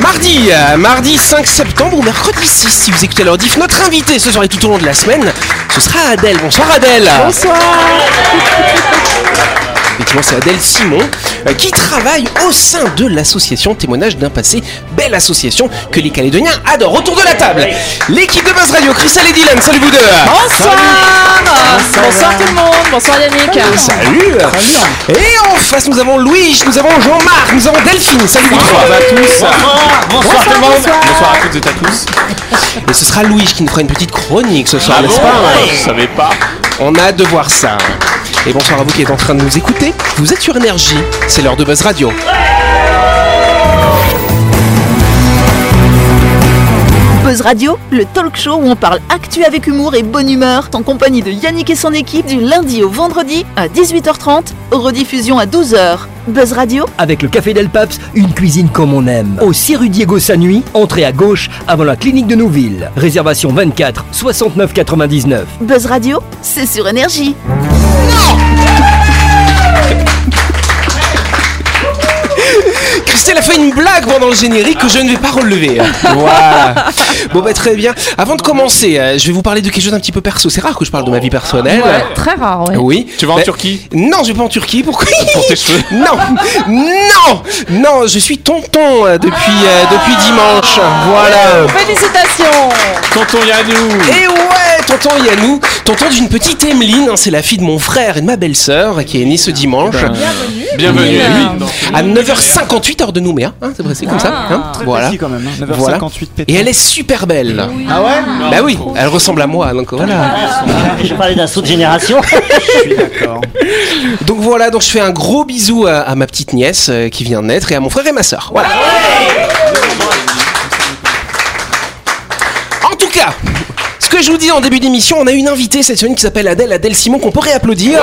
Mardi, euh, mardi 5 septembre ou mercredi 6 si vous écoutez leur diff. Notre invité ce soir et tout au long de la semaine, ce sera Adèle. Bonsoir Adèle. Bonsoir. Effectivement, c'est Adèle Simon euh, qui travaille au sein de l'association Témoignage d'un passé. Belle association que les Calédoniens adorent. Autour de la table, l'équipe de Buzz Radio, Christelle et Dylan. Salut vous deux. Bonsoir. Bonsoir tout le monde. Bonsoir Yannick. Salut. Et en face, nous avons Louis, nous avons Jean-Marc, nous avons Delphine. Salut vous trois. Bonsoir à tous. Bonsoir tout le monde. Bonsoir à toutes et à tous. Et ce sera Louis qui nous fera une petite chronique ce soir, Ah n'est-ce bon pas Je savais pas. On a hâte de voir ça. Et bonsoir à vous qui êtes en train de nous écouter. Vous êtes sur Énergie, c'est l'heure de Buzz Radio. Buzz Radio, le talk show où on parle actu avec humour et bonne humeur, en compagnie de Yannick et son équipe du lundi au vendredi à 18h30, rediffusion à 12h. Buzz Radio, Avec le Café Del Paps, une cuisine comme on aime. Au 6 rue Diego Sanui, entrée à gauche avant la clinique de Nouville. Réservation 24 69 99. Buzz Radio, c'est sur énergie. 道。Christelle a fait une blague pendant le générique que je ne vais pas relever. Voilà. Bon bah très bien. Avant de commencer, euh, je vais vous parler de quelque chose d'un petit peu perso. C'est rare que je parle de ma vie personnelle. Ouais, très rare, ouais. Oui. Tu vas en Bah, Turquie? Non, je vais pas en Turquie. Pourquoi Pour tes cheveux. Non, non, non. Je suis tonton euh, depuis euh, depuis dimanche. Voilà. Félicitations. Tonton Yannou. Et ouais, tonton Yannou, tonton d'une petite Emeline, hein, c'est la fille de mon frère et de ma belle-sœur qui est née ce dimanche. Bienvenue. Bienvenue. À 9h58 heure de Nouméa, hein, c'est vrai, c'est comme ça. hein, voilà. quand même, hein. 9h58 Voilà. pétant. Et elle est super belle. Ah ouais? Bah oui, elle ressemble à moi, donc voilà. Je parlais d'un saut de génération. Je suis d'accord. Donc voilà, donc je fais un gros bisou à, à ma petite nièce euh, qui vient de naître et à mon frère et ma sœur. Voilà. En tout cas, ce que je vous dis en début d'émission, on a une invitée cette semaine qui s'appelle Adèle, Adèle Simon, qu'on peut réapplaudir.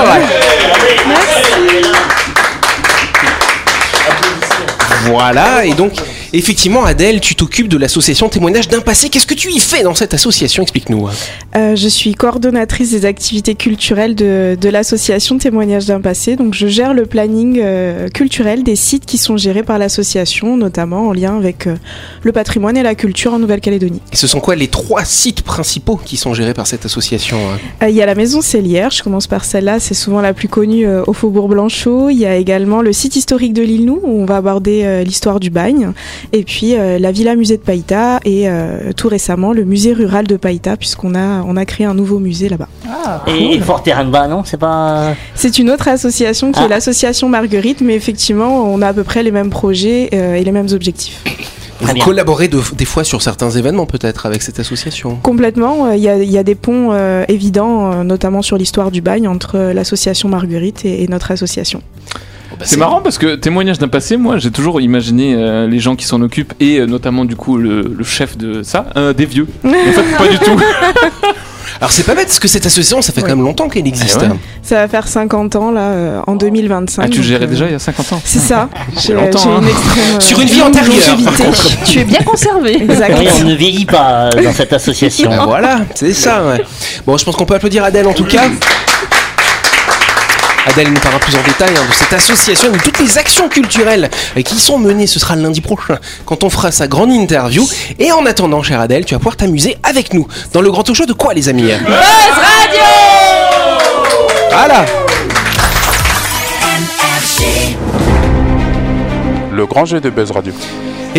Voilà, et donc, effectivement, Adèle, tu t'occupes de l'association Témoignage d'un passé. Qu'est-ce que tu y fais dans cette association? Explique-nous. Euh, je suis coordonnatrice des activités culturelles de, de l'association Témoignages d'un passé. Donc, je gère le planning euh, culturel des sites qui sont gérés par l'association, notamment en lien avec euh, le patrimoine et la culture en Nouvelle-Calédonie. Ce sont quoi les trois sites principaux qui sont gérés par cette association hein? Il y a la maison Célière, je commence par celle-là, c'est souvent la plus connue au Faubourg Blanchot. Il y a également le site historique de l'île Nou, où on va aborder l'histoire du bagne. Et puis euh, la Villa Musée de Païta et euh, tout récemment le musée rural de Païta, puisqu'on a, on a créé un nouveau musée là-bas. Et Fort Terranba, non? C'est pas. C'est une autre association qui Ah. est l'association Marguerite, mais effectivement, on a à peu près les mêmes projets euh, et les mêmes objectifs. Vous bien. collaborez de- des fois sur certains événements peut-être avec cette association? Complètement, euh, il y, a, il y a des ponts euh, évidents, euh, notamment sur l'histoire du bagne, entre euh, l'association Marguerite et, et notre association. Bah, C'est marrant parce que témoignage d'un passé, moi j'ai toujours imaginé euh, les gens qui s'en occupent et euh, notamment du coup le, le chef de ça, euh, des vieux. en fait, pas du tout. Alors c'est pas bête parce que cette association ça fait quand même longtemps qu'elle existe. Eh ouais. hein. Ça va faire 50 ans là, euh, en 2025. Ah, tu donc, gérais euh, déjà il y a 50 ans C'est ça. J'ai longtemps, j'ai hein. une extrême, euh, Sur une vie antérieure. Tu es bien conservé. Exact. Oui, on ne vieillit pas dans cette association. Voilà, c'est ça. ouais. Bon, je pense qu'on peut applaudir Adèle en tout cas. Adèle nous parlera plus en détail hein, de cette association, de toutes les actions culturelles euh, qui sont menées. Ce sera lundi prochain quand on fera sa grande interview. Et en attendant, chère Adèle, tu vas pouvoir t'amuser avec nous dans le grand talk show de quoi, les amis? Buzz Radio Voilà. Le grand jeu de Buzz Radio.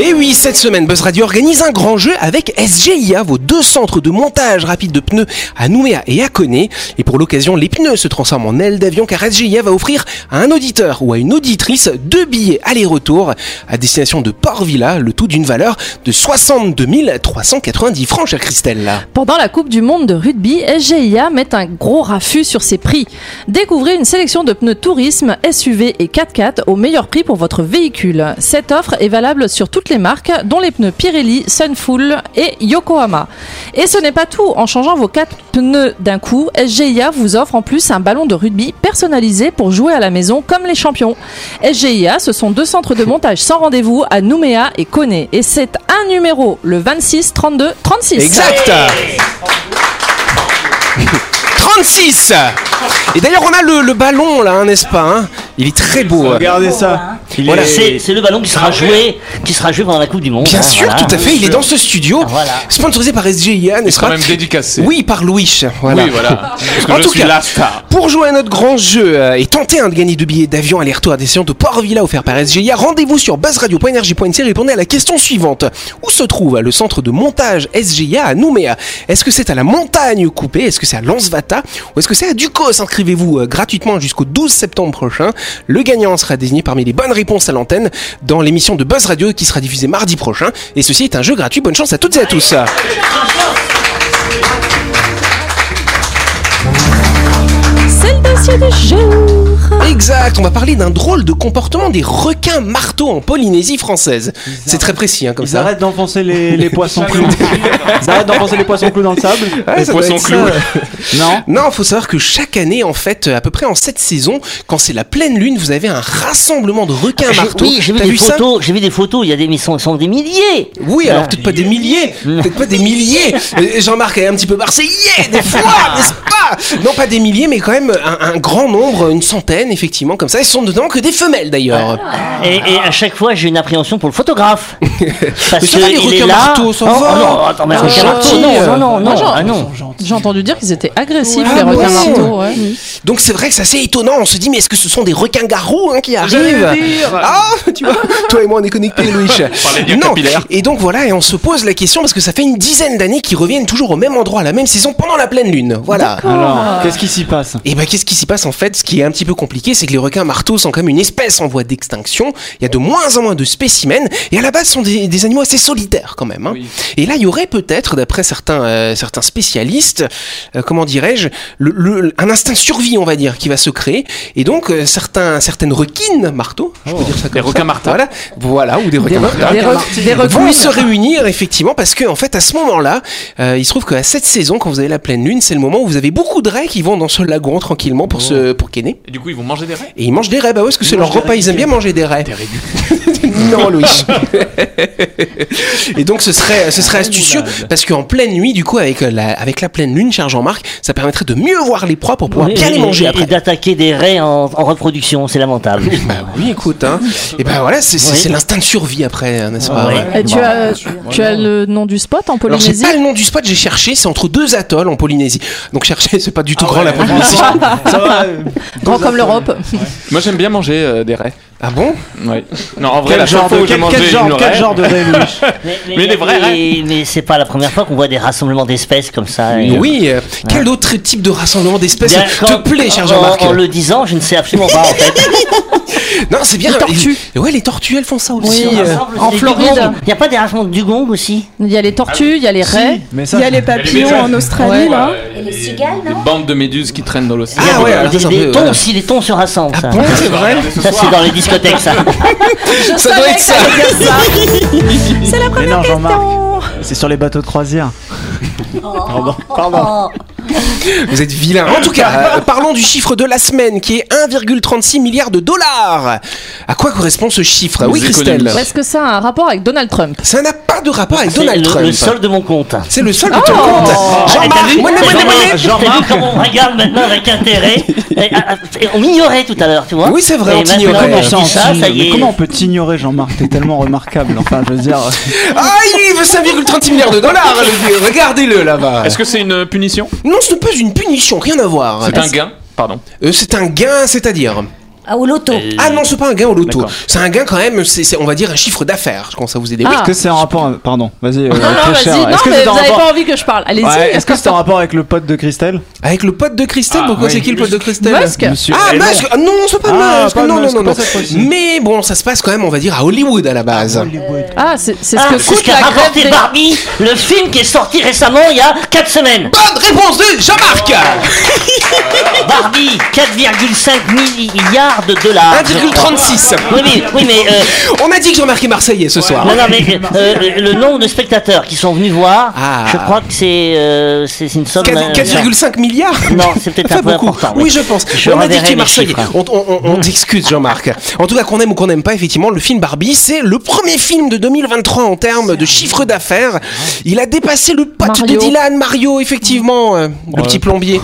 Et oui, cette semaine, Buzz Radio organise un grand jeu avec SGIA, vos deux centres de montage rapide de pneus à Nouméa et à Koné. Et pour l'occasion, les pneus se transforment en ailes d'avion car SGIA va offrir à un auditeur ou à une auditrice deux billets aller-retour à destination de Port-Villa, le tout d'une valeur de 62 390 francs, chère Christelle. Pendant la Coupe du Monde de rugby, SGIA met un gros raffut sur ses prix. Découvrez une sélection de pneus tourisme, SUV et 4x4 au meilleur prix pour votre véhicule. Cette offre est valable sur toutes les marques, dont les pneus Pirelli, Sunfull et Yokohama. Et ce n'est pas tout. En changeant vos quatre pneus d'un coup, SGIA vous offre en plus un ballon de rugby personnalisé pour jouer à la maison comme les champions. SGIA, ce sont deux centres de montage sans rendez-vous à Nouméa et Koné. Et c'est un numéro, le 26 32 36. Exact 36 Et d'ailleurs, on a le, le ballon là, hein, n'est-ce pas hein? Il est très beau. Regardez ça. Voilà. C'est c'est le ballon qui sera joué, qui sera joué pendant la Coupe du Monde. Bien hein, sûr, voilà. tout à fait. Il est dans ce studio, Ah, voilà. sponsorisé par SGIA, n'est-ce C'est quand pas même dédicacé. Oui, par Louis. Voilà. Oui, voilà. Parce que En je tout suis cas, la star. Pour jouer à notre grand jeu euh, et tenter hein, de gagner deux billets d'avion aller-retour à destination de Port-Villa offert par SGIA, rendez-vous sur buzzradio.energie.nc et répondez à la question suivante. Où se trouve le centre de montage SGIA à Nouméa? Est-ce que c'est à la montagne coupée? Est-ce que c'est à Lansvata Ou est-ce que c'est à Ducos Inscrivez-vous euh, gratuitement jusqu'au 12 septembre prochain. Le gagnant sera désigné parmi les bonnes réponses à l'antenne dans l'émission de Buzz Radio qui sera diffusée mardi prochain. Et ceci est un jeu gratuit. Bonne chance à toutes et à tous. C'est le dossier du. Exact, on va parler d'un drôle de comportement des requins marteaux en Polynésie française. C'est très précis hein, comme Ils ça. arrêtent d'enfoncer les, les poissons clous. Ils arrêtent d'enfoncer les poissons clous dans le sable. Ouais, Les poissons clous. Non. Non, faut savoir que chaque année, en fait, à peu près en cette saison, quand c'est la pleine lune, vous avez un rassemblement de requins J'ai- marteaux. Oui, j'ai vu des photos. J'ai vu des photos. Il y a des, ils sont, sont des milliers. Oui, alors peut-être pas des milliers, peut-être pas des milliers. Jean-Marc est un petit peu marseillais des fois, n'est-ce pas? Non, pas des milliers, mais quand même un, un grand nombre, une centaine, effectivement, comme ça. Ils sont dedans que des femelles d'ailleurs. Et, et à chaque fois, j'ai une appréhension pour le photographe. Parce Mais ça va, les qu'il est requins là. marteaux, ça oh, va. oh non, attends, mais Ah, gentil, non, euh. non, non, non, ah non. J'ai entendu dire qu'ils étaient agressifs, Ah les requins bon marteaux. ouais. Donc c'est vrai que c'est assez étonnant. On se dit, mais est-ce que ce sont des requins garous hein, qui arrivent Ah, tu vois, toi et moi on est connectés, Louis. les liens Non. capillaires. Et donc voilà, et on se pose la question parce que ça fait une dizaine d'années qu'ils reviennent toujours au même endroit, à la même saison, pendant la pleine lune. Voilà. Alors, qu'est-ce qui s'y passe? Et ben qu'est-ce qui s'y passe en fait Ce qui est un petit peu compliqué, c'est que les requins marteaux sont quand même une espèce en voie d'extinction. Il y a de moins en moins de spécimens et à la base ce sont des, des animaux assez solitaires quand même. hein. Oui. Et là, il y aurait peut-être, d'après certains euh, certains spécialistes, euh, comment dirais-je, le, le- un instinct de survie, on va dire, qui va se créer. Et donc euh, certains certaines requines marteaux, je peux dire ça comme Des ça. requins martins. Voilà, voilà, ou des requins martins Des, re- des vont reclus. se réunir effectivement parce que en fait à ce moment-là, euh, il se trouve qu'à cette saison, quand vous avez la pleine lune, c'est le moment où vous avez beaucoup de raies qui vont dans ce lagon tranquillement pour se pour kenner. Et du coup, ils vont manger des raies Et ils mangent des raies, bah ouais, parce que c'est leur repas, ils aiment bien manger des raies. non, Louis. Et donc ce serait, ce serait astucieux parce qu'en pleine nuit, du coup, avec la, avec la pleine lune, cher Jean-Marc, ça permettrait de mieux voir les proies pour pouvoir Oui, bien et- les manger et- après. Et d'attaquer des raies en, en reproduction, c'est lamentable. Bah oui, écoute, hein. Et ben voilà, c'est Oui. l'instinct de survie après, hein, n'est-ce pas? Oui. Et tu as, tu as le nom du spot en Alors j'ai Polynésie? pas le nom du spot, j'ai cherché, c'est entre deux atolls en Polynésie. Donc chercher, c'est pas du tout grand la Polynésie. Ça va euh, Grand comme l'Europe. Moi, j'aime bien manger euh, des raies. Ah bon? Ouais. Non, en vrai, Quel la genre fois de où j'ai quel- mangé quel genre- une quel genre de raie, Louis Mais, Mais les vrais mais, mais c'est pas la première fois qu'on voit des rassemblements d'espèces comme ça. et- Oui, euh, quel autre type de rassemblement d'espèces Bien, te quand- plaît, cher en- Jean-Marc En, le disant, je ne sais absolument pas en fait. Non, c'est bien. Les tortues. Ouais, les tortues, elles font ça aussi. Oui, euh. euh, en Floride. Il n'y a pas des rassemblements de dugong aussi Il y a les tortues, il y a les raies. Mais ça, Il y a les papillons en Australie, Ouais. là. Des bandes de méduses qui traînent dans l'océan. Ah ouais, alors Des, ça, thons aussi, les thons se rassemblent. ça, bon, c'est vrai Ça, c'est dans les discothèques, ça. Ça doit être ça. Mais non, Jean-Marc, c'est sur les bateaux de croisière. Pardon. Pardon. Vous êtes vilain. En tout cas, euh, parlons du chiffre de la semaine qui est 1,36 milliard de dollars. À quoi correspond ce chiffre? Oui, Christelle. Est-ce que ça a un rapport avec Donald Trump? Ça n'a pas de rapport avec C'est Donald le, Trump. le solde de mon compte. C'est le solde de ton compte. Ah, Jean-Marc, vu Jean-Marc. comment on regarde maintenant avec intérêt Et, ah, ah, et On m'ignorait tout à l'heure, tu vois Oui, c'est vrai, Et on t'ignorait. Comment on peut t'ignorer, Jean-Marc? T'es tellement remarquable. Enfin, je veux dire. Ah, il veut 5,36 milliards de dollars, le vieux. Regardez-le là-bas. Est-ce que c'est une punition? Non, ce n'est pas une punition, rien à voir. C'est un gain Pardon. Euh, c'est un gain, c'est-à-dire Ah, au loto. Ah non, c'est pas un gain au loto. C'est un gain quand même, c'est, on va dire un chiffre d'affaires. Je commence à vous aider. Ah. Est-ce que c'est en rapport. Pardon, vas-y. euh, Non, non, très vas-y. cher. Non, Est-ce que mais c'est vous en n'avez rapport- pas envie que je parle. Allez-y. Ouais, Est-ce que c'est en rapport avec le pote de Christelle Avec le pote de Christelle, Ah, pourquoi oui. c'est qui le pote de Christelle Musk Monsieur Ah. Musk Ah, Non, c'est pas Ah, Musk pas Non, non, Musk, non, non. Mais bon, ça se passe quand même, on va dire, à Hollywood à la base. Ah, c'est c'est ce que coûte qu'a la grève rapporté. Barbie, le film qui est sorti récemment il y a 4 semaines. Bonne réponse de Jean-Marc Barbie, 4,5 milliards de dollars. 1,36 Oui, oui, oui, mais euh, On a dit que Jean-Marc est marseillais ce soir. non, non, mais euh, le nombre de spectateurs qui sont venus voir, Ah. je crois que c'est euh, c'est c'est une somme. euh, 4,5 milliards Non, c'est peut-être Ça un peu beaucoup. important. Oui, je pense. Je on a dit reverrai qu'il est les marseillais. chiffres. On, on, on- on t'excuse, Jean-Marc. En tout cas, qu'on aime ou qu'on n'aime pas, effectivement, le film Barbie, c'est le premier film de 2023 en termes de chiffre d'affaires. Il a dépassé le pote de Mario. Dylan, Mario, effectivement, euh, le petit plombier.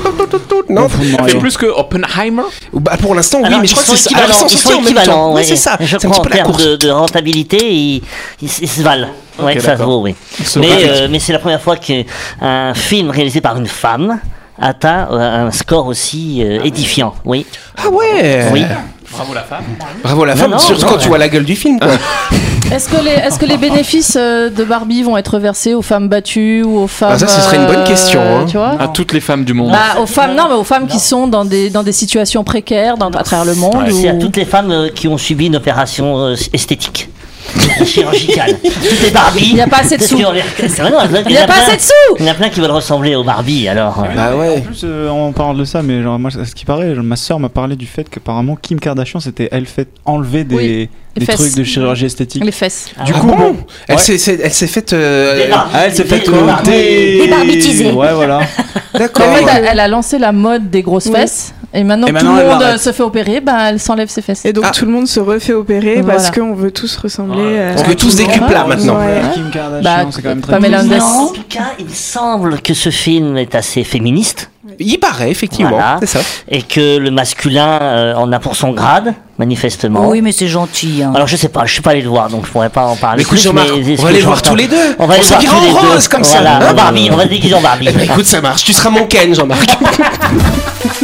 Non fait plus que Oppenheimer Bah, pour l'instant, oui, Alors, mais je crois que sont équivalents, sont ils sont équivalents, c'est ça. Je crois petit en termes de, de rentabilité, ils, se valent. Ouais, ça se vaut, oui. Mais, euh, mais c'est la première fois qu'un film réalisé par une femme atteint euh, un score aussi euh, édifiant, oui. Ah ouais Oui. Bravo la femme. Bravo la femme, non, surtout non, quand ouais. tu vois la gueule du film. quoi. Est-ce que les, est-ce que les bénéfices euh, de Barbie vont être versés aux femmes battues ou aux femmes Ah, ça, ce serait une bonne euh, question, hein. Tu vois À toutes les femmes du monde. bah, aux femmes, non, mais aux femmes qui sont dans des, dans des situations précaires dans, à travers le monde. Ouais, ou- C'est à toutes les femmes euh, qui ont subi une opération esthétique. Chirurgicale. Toutes les Barbies. Il y a pas assez de sous. non, Il n'y a pas plein- assez de sous Il y en a plein qui veulent ressembler aux Barbies, alors. euh, Bah En ouais. plus, euh, on parle de ça, mais genre, moi, ce qui paraît, genre, ma soeur m'a parlé du fait qu'apparemment Kim Kardashian s'était elle fait enlever des, Oui, des fesses. trucs de chirurgie esthétique. Les fesses. Du Ah coup, bon Elle ouais. s'est- s'est elle s'est faite. euh, Des Barbies. Ah, elle s'est fait Des euh. Ouais, voilà. D'accord. En fait, elle, elle a lancé la mode des grosses Oui. fesses. Et maintenant Et maintenant, tout le monde euh, se fait opérer, bah, elle s'enlève ses fesses. Et donc Ah. tout le monde se refait opérer Voilà. parce qu'on veut tous ressembler. euh, On veut tous des cuplards maintenant. Ouais. Kim Kardashian, Bah, c'est quand même très. En tout cas, il semble que ce film est assez féministe Il paraît, effectivement. Voilà. C'est ça. et que le masculin euh, en a pour son grade, manifestement. Oui, mais c'est gentil. Hein. Alors je sais pas, je suis pas allé le voir, donc je pourrais pas en parler. Mais écoute, plus, Jean-Marc, mais on va que les voir tous les deux. On va On les voir tous les en deux. rose, comme ça, Voilà, hein. en Barbie, on va se déguiser en Barbie. Eh ben, écoute, ça marche. Tu seras mon Ken, Jean-Marc.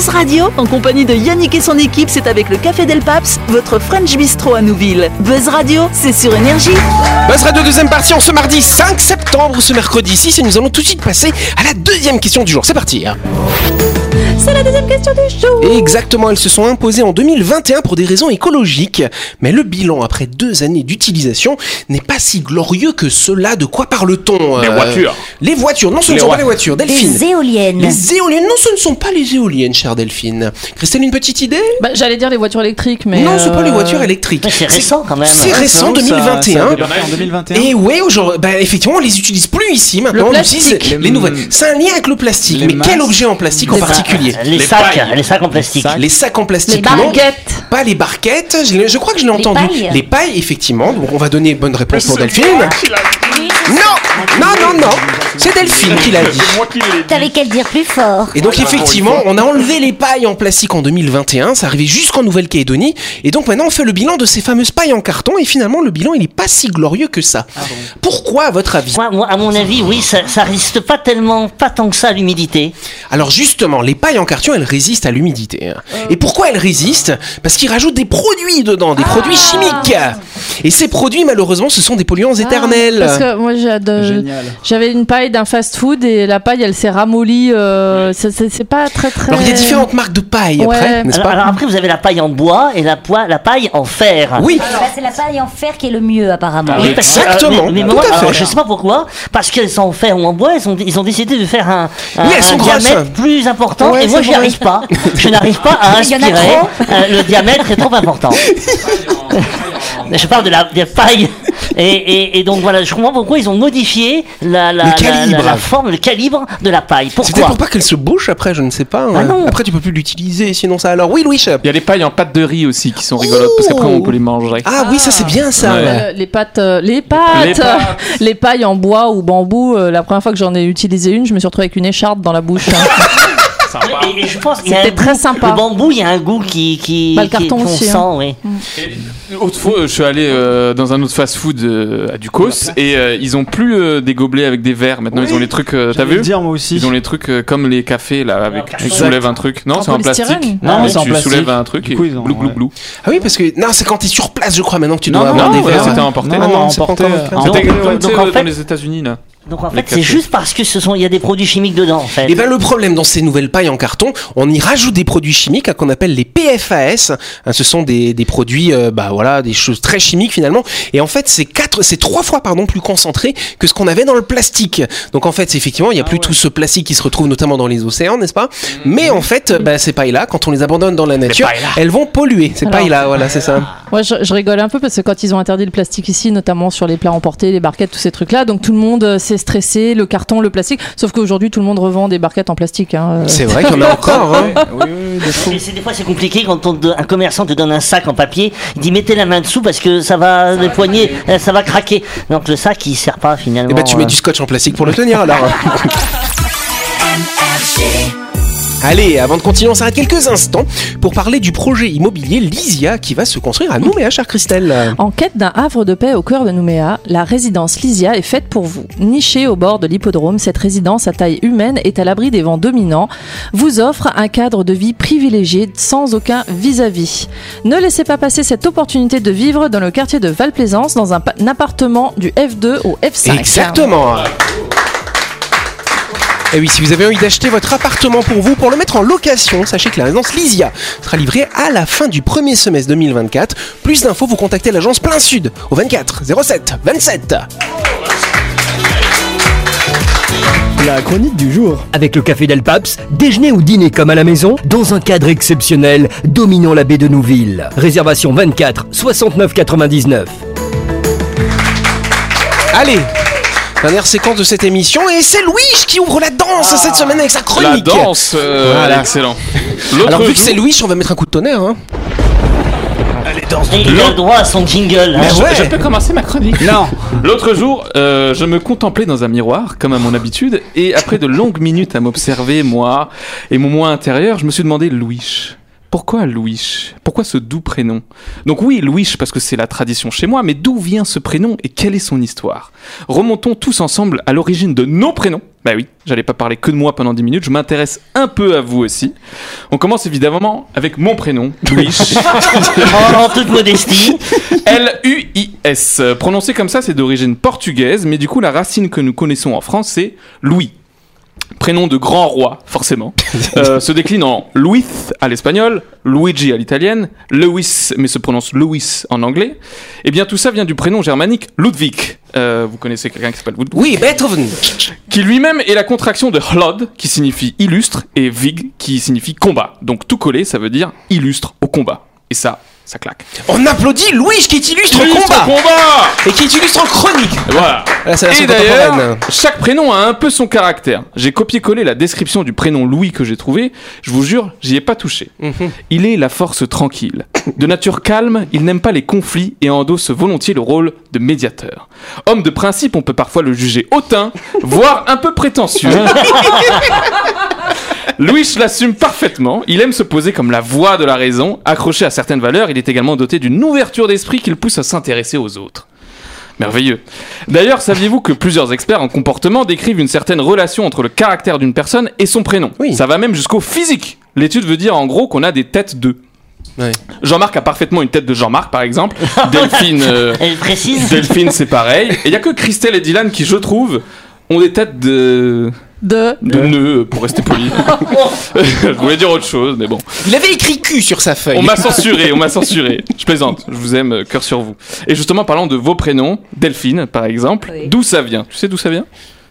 Buzz Radio, en compagnie de Yannick et son équipe, c'est avec le Café Del Paps, votre French Bistro à Nouville. Buzz Radio, c'est sur Énergie. Buzz Radio deuxième partie en ce mardi 5 septembre, ce mercredi 6 et nous allons tout de suite passer à la deuxième question du jour. C'est parti. hein. C'est la deuxième question du jour. Exactement, elles se sont imposées en 2021 pour des raisons écologiques. Mais le bilan après deux années d'utilisation n'est pas si glorieux que cela. De quoi parle-t-on Les euh, voitures. Les voitures. Non, ce ne Les sont pas les voitures. Delphine. Des éoliennes. Les éoliennes. Non, ce ne sont pas les éoliennes, chère Delphine. Christelle, une petite idée? Bah, J'allais dire les voitures électriques, mais. Non, ce ne sont pas les euh, voitures électriques. Mais c'est récent quand même. C'est récent, Ça- ça a 2021. débarqué en 2021. Et ouais, aujourd'hui, bah, effectivement, on les utilise plus ici maintenant. Le on utilise les nouvelles. C'est un lien avec le plastique. Les Mais quel objet en plastique en Les- Les, Les sacs, pailles. les sacs en plastique. sacs. Les sacs en plastique. Les non. barquettes. Pas les barquettes, je, crois que je l'ai entendu. pailles. Les pailles, effectivement. Donc on va donner bonne réponse pour Delphine. C'est Non. Non, non, non. C'est Delphine qui l'a dit. moi qui l'ai T'avais qu'à le dire plus fort. Et donc effectivement, on a enlevé les pailles en plastique en 2021, ça arrivait jusqu'en Nouvelle-Calédonie, et donc maintenant on fait le bilan de ces fameuses pailles en carton, et finalement le bilan il est pas si glorieux que ça. Pourquoi à votre avis? Moi, moi, à mon avis, oui, ça, ça résiste pas tellement, pas tant que ça à l'humidité. Alors justement, les pailles en carton, elles résistent à l'humidité. hein. Et pourquoi elles résistent? Parce qu'ils rajoutent des produits dedans, des produits chimiques. Et ces produits, malheureusement, ce sont des polluants éternels. Ah, Parce que moi, Génial. J'avais une paille d'un fast-food et la paille, elle s'est ramollie. euh, c'est- pas très très. Alors il y a différentes marques de paille Ouais. après, n'est-ce Alors, pas alors après, vous avez la paille en bois et la, poi- la paille en fer. Oui, Bah, c'est la paille en fer qui est le mieux, apparemment. Oui, parce que, Exactement, euh, mais, mais tout moi, alors, je sais pas pourquoi, parce qu'elles sont en fer ou en bois, ils ont, ils ont décidé de faire un, un, Oui, elles un sont grosses. diamètre plus important. Ouais, et moi, j'y arrive pas. Je n'arrive pas à Il y en a inspirer. trop. Euh, le diamètre est trop important. je parle de la des pailles. Et, et, et donc voilà, je comprends pourquoi ils ont modifié la, la, Le la- calibre. la- la forme, le calibre de la paille. c'était Pourquoi pour pas qu'elle se bouche après, je ne sais pas. Ah hein. non. Après tu peux plus l'utiliser, sinon ça alors. Oui, Louis. Il y a les pailles en pâte de riz aussi qui sont rigolotes parce qu'après on peut les manger. Ah oui, ça c'est bien ça. Ouais. Euh, les pâtes, euh, les pâtes, Les pâtes. les pailles en bois ou bambou. euh, la première fois que j'en ai utilisé une, je me suis retrouvée avec une écharpe dans la bouche. Et, et je pense qu'il y a un C'était très goût- sympa. Le bambou, il y a un goût qui qui Bah, le qui carton aussi, foncant, oui. Autrefois, je suis allé euh, dans un autre fast-food euh, à Ducos et euh, ils ont plus euh, des gobelets avec des verres. Maintenant, ils ont les trucs. euh, T'as J'allais vu le dire moi aussi. Ils ont les trucs euh, comme les cafés là, avec tu Exact. soulèves un truc. Non, En c'est en plastique. Non, c'est en tu plastique. soulèves un truc Du et coup, ils ont- glou glou ouais. glou. Ah oui, parce que non, c'est quand t'es sur place, je crois maintenant que tu Non, dois avoir non, des ouais, verres. c'était emporté. Ah Non, non, non, c'est pas emporté, encore C'était Donc- comme donc, en dans fait- les États-Unis là. Donc en fait, c'est juste parce que ce sont, il y a des produits chimiques dedans, en fait. Et ben le problème dans ces nouvelles pailles en carton, on y rajoute des produits chimiques qu'on appelle les PFAS. Hein, ce sont des, des produits, euh, bah voilà, des choses très chimiques finalement. Et en fait, c'est quatre, c'est trois fois pardon plus concentré que ce qu'on avait dans le plastique. Donc en fait, c'est effectivement, il y a plus tout ce plastique qui se retrouve notamment dans les océans, n'est-ce pas? Mais en fait, bah, ces pailles-là, quand on les abandonne dans la nature, elles vont polluer. Ces pailles-là, voilà, c'est ça. Moi, je, je rigole un peu parce que quand ils ont interdit le plastique ici, notamment sur les plats emportés, les barquettes, tous ces trucs-là, donc tout le monde euh, s'est stressé, le carton, le plastique. Sauf qu'aujourd'hui, tout le monde revend des barquettes en plastique. hein. C'est vrai qu'il y en a encore. hein. Mais c'est- des fois c'est compliqué quand on un commerçant te donne un sac en papier, il dit mettez la main dessous parce que ça va les poignées, euh, ça va craquer. Donc le sac il sert pas finalement. Et bah tu mets euh. du scotch en plastique pour le tenir alors. Allez, avant de continuer, on s'arrête quelques instants pour parler du projet immobilier Lysia qui va se construire à Nouméa, chère Christelle. En quête d'un havre de paix au cœur de Nouméa, la résidence Lysia est faite pour vous. Nichée au bord de l'hippodrome, cette résidence à taille humaine est à l'abri des vents dominants, vous offre un cadre de vie privilégié sans aucun vis-à-vis. Ne laissez pas passer cette opportunité de vivre dans le quartier de Val-Plaisance dans un, pa- un appartement du F2 au F5. Exactement. Et oui, si vous avez envie d'acheter votre appartement pour vous, pour le mettre en location, sachez que la résidence Lysia sera livrée à la fin du premier semestre 2024. Plus d'infos, vous contactez l'agence Plein Sud au 24 07 27. La chronique du jour. Avec le café Del Paps, déjeuner ou dîner comme à la maison, dans un cadre exceptionnel dominant la baie de Nouville. Réservation 24 69 99. Allez Dernière séquence de cette émission et c'est Louis qui ouvre la danse cette semaine avec sa La chronique. danse, euh, Voilà. excellent. L'autre Alors vu jour- que c'est Louis, on va mettre un coup de tonnerre. Hein. Allez, danse. Et il a le droit à son jingle. Mais Je- ouais. Je peux commencer ma chronique Non. L'autre jour, euh, je me contemplais dans un miroir, comme à mon habitude, et après de longues minutes à m'observer, moi, et mon moi intérieur, je me suis demandé Louis. Pourquoi Louis? Pourquoi ce doux prénom? Donc oui, Louis, parce que c'est la tradition chez moi, mais d'où vient ce prénom et quelle est son histoire? Remontons tous ensemble à l'origine de nos prénoms. Bah oui, j'allais pas parler que de moi pendant 10 minutes, je m'intéresse un peu à vous aussi. On commence évidemment avec mon prénom, Louis. en, toute modestie. L-U-I-S. Prononcé comme ça, c'est d'origine portugaise, mais du coup, la racine que nous connaissons en France, c'est Louis. Prénom de grand roi, forcément. Euh, se décline en Louis à l'espagnol, Luigi à l'italienne, Lewis, mais se prononce Louis en anglais. Et bien tout ça vient du prénom germanique Ludwig. Euh, vous connaissez quelqu'un qui s'appelle Ludwig Oui, Beethoven. Qui lui-même est la contraction de Hlod, qui signifie illustre, et Vig, qui signifie combat. Donc tout collé, ça veut dire illustre au combat. Et ça, ça claque. On applaudit Louis qui illustre le Illustre combat. Et qui illustre en chronique. Et Voilà. Là, Et d'ailleurs, chaque prénom a un peu son caractère. J'ai copié-collé la description du prénom Louis que j'ai trouvé. Je vous jure, j'y ai pas touché. Mhm. Il est la force tranquille. De nature calme, il n'aime pas les conflits et endosse volontiers le rôle de médiateur. Homme de principe, on peut parfois le juger hautain, voire un peu prétentieux. Louis l'assume parfaitement. Il aime se poser comme la voix de la raison. Accroché à certaines valeurs, il est également doté d'une ouverture d'esprit qui le pousse à s'intéresser aux autres. Merveilleux. D'ailleurs, saviez-vous que plusieurs experts en comportement décrivent une certaine relation entre le caractère d'une personne et son prénom? Ça va même jusqu'au physique. L'étude veut dire en gros qu'on a des têtes d'eux. Jean-Marc a parfaitement une tête de Jean-Marc, par exemple. Delphine, euh, Elle précise. Delphine, c'est pareil. Et il y a que Christelle et Dylan qui, je trouve, ont des têtes de de de nœuds, pour rester poli. je voulais dire autre chose, mais bon. Il avait écrit cul sur sa feuille. On m'a censuré, on m'a censuré. Je plaisante, je vous aime, euh, cœur sur vous. Et justement, parlant de vos prénoms, Delphine, par exemple, Oui. d'où ça vient? Tu sais d'où ça vient?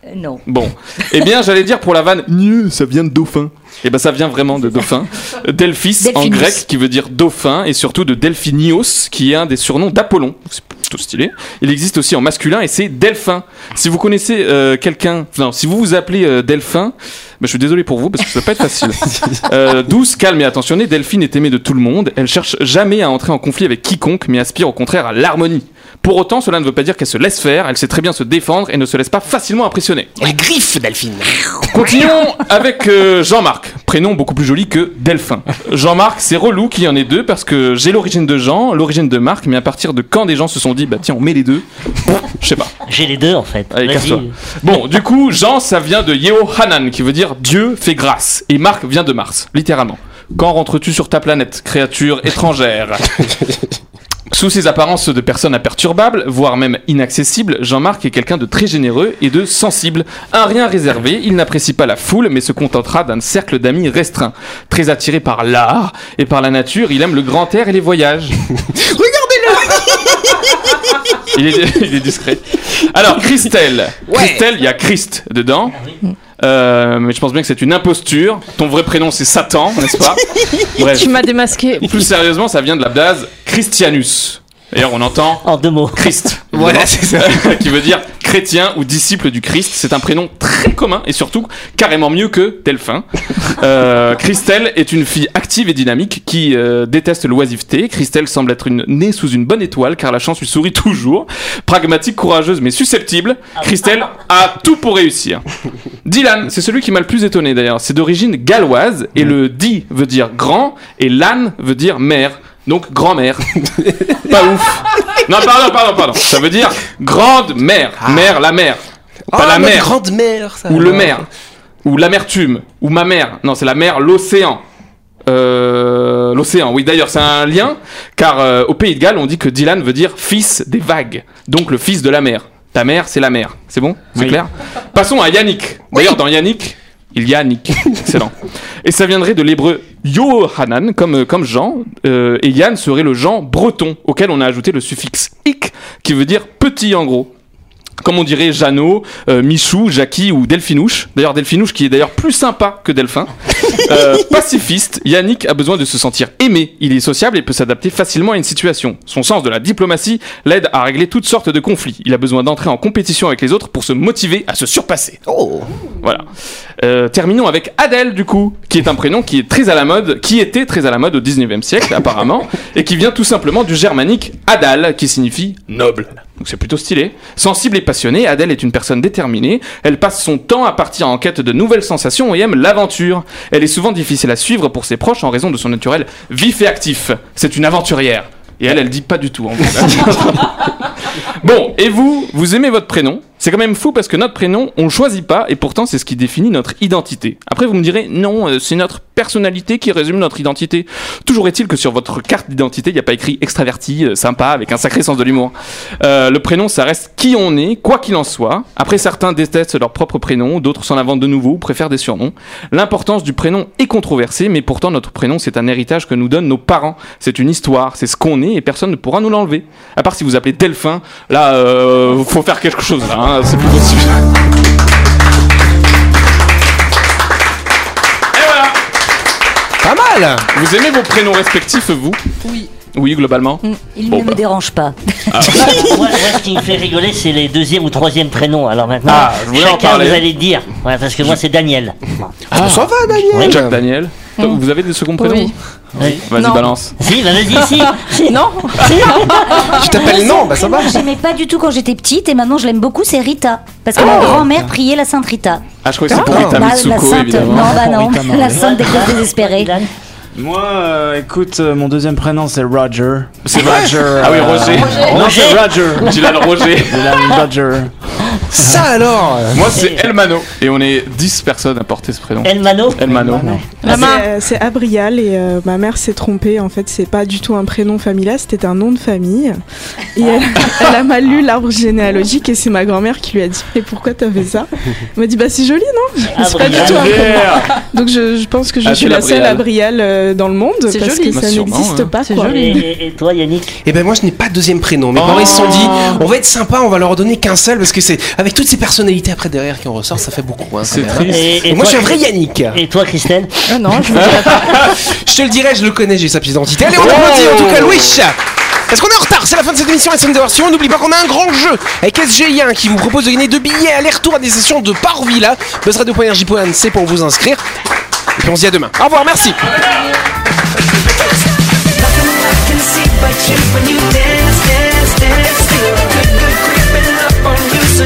Euh, non. Bon, eh bien, j'allais dire pour la vanne, ça vient de dauphin. Eh ben, ça vient vraiment de dauphin. Delphis en grec, qui veut dire dauphin, et surtout de Delphinios, qui est un des surnoms d'Apollon. C'est plutôt stylé. Il existe aussi en masculin, et c'est Delphin. Si vous connaissez euh, quelqu'un, non, si vous vous appelez euh, Delphin, bah, je suis désolé pour vous parce que ça va pas être facile. Euh, douce, calme et attentionnée, Delphine est aimée de tout le monde. Elle cherche jamais à entrer en conflit avec quiconque, mais aspire au contraire à l'harmonie. Pour autant, cela ne veut pas dire qu'elle se laisse faire. Elle sait très bien se défendre et ne se laisse pas facilement impressionner. Elle griffe, Delphine. Continuons avec euh, Jean-Marc, prénom beaucoup plus joli que Delphin. Jean-Marc, c'est relou qu'il y en ait deux parce que j'ai l'origine de Jean, l'origine de Marc, mais à partir de quand des gens se sont dit, bah tiens, on met les deux? Je sais pas. J'ai les deux en fait. Allez, Vas-y. Bon, du coup, Jean, ça vient de Yehohanan, qui veut dire Dieu fait grâce. Et Marc vient de Mars, littéralement. Quand rentres-tu sur ta planète, créature étrangère? Sous ses apparences de personne imperturbable, voire même inaccessible, Jean-Marc est quelqu'un de très généreux et de sensible. Un rien réservé, il n'apprécie pas la foule, mais se contentera d'un cercle d'amis restreint. Très attiré par l'art et par la nature, il aime le grand air et les voyages. il, est, il est discret. Alors, Christelle. Christelle, il y a Christ dedans. Euh, mais je pense bien que c'est une imposture. Ton vrai prénom c'est Satan, n'est-ce pas Bref. Tu m'as démasqué. Plus sérieusement, ça vient de la blase Christianus. D'ailleurs, on entend En deux mots. Christ. Voilà, évidemment, qui veut dire chrétien ou disciple du Christ. C'est un prénom très commun et surtout carrément mieux que Delphin. Euh, Christelle est une fille active et dynamique qui euh, déteste l'oisiveté. Christelle semble être une, née sous une bonne étoile car la chance lui sourit toujours. Pragmatique, courageuse mais susceptible, Christelle a tout pour réussir. Dylan, c'est celui qui m'a le plus étonné d'ailleurs. C'est d'origine galloise et le di veut dire grand et lan veut dire mère. Donc grand-mère. Pas ouf. Non, pardon, pardon, pardon. Ça veut dire grande mère. Mère, la mère. Pas Ah, la notre mère. grande mère, ça. Ou le maire. Ou l'amertume. Ou ma mère. Non, c'est la mer, l'océan. Euh, l'océan, oui d'ailleurs c'est un lien car euh, au Pays de Galles on dit que Dylan veut dire fils des vagues, donc le fils de la mer. Ta mère c'est la mer, c'est bon? C'est Oui. clair? Passons à Yannick. D'ailleurs dans Yannick, il y a Nick. Excellent. Et ça viendrait de l'hébreu Yohanan, comme, euh, comme Jean, euh, et Yann serait le Jean breton, auquel on a ajouté le suffixe ik, qui veut dire petit en gros. Comme on dirait Jeannot, euh, Michou, Jackie ou Delphinouche. D'ailleurs, Delphinouche qui est d'ailleurs plus sympa que Delphin. Euh, pacifiste, Yannick a besoin de se sentir aimé. Il est sociable et peut s'adapter facilement à une situation. Son sens de la diplomatie l'aide à régler toutes sortes de conflits. Il a besoin d'entrer en compétition avec les autres pour se motiver à se surpasser. Oh. Voilà. Euh, terminons avec Adèle, du coup, qui est un prénom qui est très à la mode, qui était très à la mode au 19e siècle, apparemment, et qui vient tout simplement du germanique Adal, qui signifie noble. Donc c'est plutôt stylé. Sensible et passionnée, Adèle est une personne déterminée. Elle passe son temps à partir en quête de nouvelles sensations et aime l'aventure. Elle est souvent difficile à suivre pour ses proches en raison de son naturel vif et actif. C'est une aventurière. Et elle, elle dit pas du tout en. Bon, et vous, vous aimez votre prénom C'est quand même fou parce que notre prénom, on choisit pas et pourtant c'est ce qui définit notre identité. Après, vous me direz, non, euh, c'est notre personnalité qui résume notre identité. Toujours est-il que sur votre carte d'identité, il n'y a pas écrit extraverti, euh, sympa, avec un sacré sens de l'humour. Euh, le prénom, ça reste qui on est, quoi qu'il en soit. Après, certains détestent leur propre prénom, d'autres s'en inventent de nouveaux ou préfèrent des surnoms. L'importance du prénom est controversée, mais pourtant notre prénom, c'est un héritage que nous donnent nos parents. C'est une histoire, c'est ce qu'on est et personne ne pourra nous l'enlever. À part si vous appelez Delphin, là, euh, faut faire quelque chose, là, hein, c'est plus possible. Et voilà Pas mal Vous aimez vos prénoms respectifs, vous? Oui. Oui, globalement Il Bon, ne me bah. dérange pas. moi, moi, ce qui me fait rigoler, c'est les deuxième ou troisième prénoms. Alors maintenant, Ah, je voulais en chacun vous allez dire. Ouais, parce que moi, c'est Daniel. Ah, ça va, Daniel? Oui. Jack Vous avez des seconds prénoms Oui. Oui. Vas-y, Non. balance. Si, bah, vas-y, si. si. Non Tu t'appelles non, bah ça va. Moi, j'aimais pas du tout quand j'étais petite et maintenant je l'aime beaucoup, c'est Rita. Parce que ma grand-mère priait la Sainte Rita. Ah, je crois que c'est pour Ah. Rita La, la Mitsuko, Sainte. évidemment. Non, bah non. Rita. La Sainte des cœurs désespérés. Moi, euh, écoute, euh, mon deuxième prénom c'est Roger. C'est Roger. Ah oui, Roger. Non, c'est Roger. Dylan Roger. Dylan Roger. Ça alors Moi, c'est Elmano. Et on est 10 personnes à porter ce prénom. Elmano Elmano. C'est, euh, C'est Abrial et euh, ma mère s'est trompée. En fait, c'est pas du tout un prénom familial, c'était un nom de famille. Et elle, elle a mal lu l'arbre généalogique et c'est ma grand-mère qui lui a dit Mais pourquoi t'as fait ça? Elle m'a dit Bah, c'est joli, non? C'est pas du tout un prénom. Donc, je, je pense que je Ah, suis la seule Abrial. Euh, dans le monde C'est parce joli. que Bah, ça n'existe hein. pas. C'est quoi. joli. et, et- et toi, Yannick? Eh ben moi je n'ai pas de deuxième prénom. Mes parents ils se sont dit on va être sympa, on va leur donner qu'un seul parce que c'est avec toutes ces personnalités après derrière qui en ressortent, ça fait beaucoup. Hein, C'est hein. triste. et, Et moi je suis un vrai Yannick. Et toi, Christelle Ah non, je. Je te le dirai, je le connais, j'ai sa pièce d'identité. Allez, on applaudit en tout cas Louis Est-ce qu'on est en retard C'est la fin de cette émission, d'avoir suivant. N'oublie pas qu'on a un grand jeu avec SGI1 qui vous propose de gagner deux billets aller-retour à des sessions de Parvilla. Buzzradio.energie.nc pour vous inscrire. Et puis on se dit à demain. Au revoir, merci.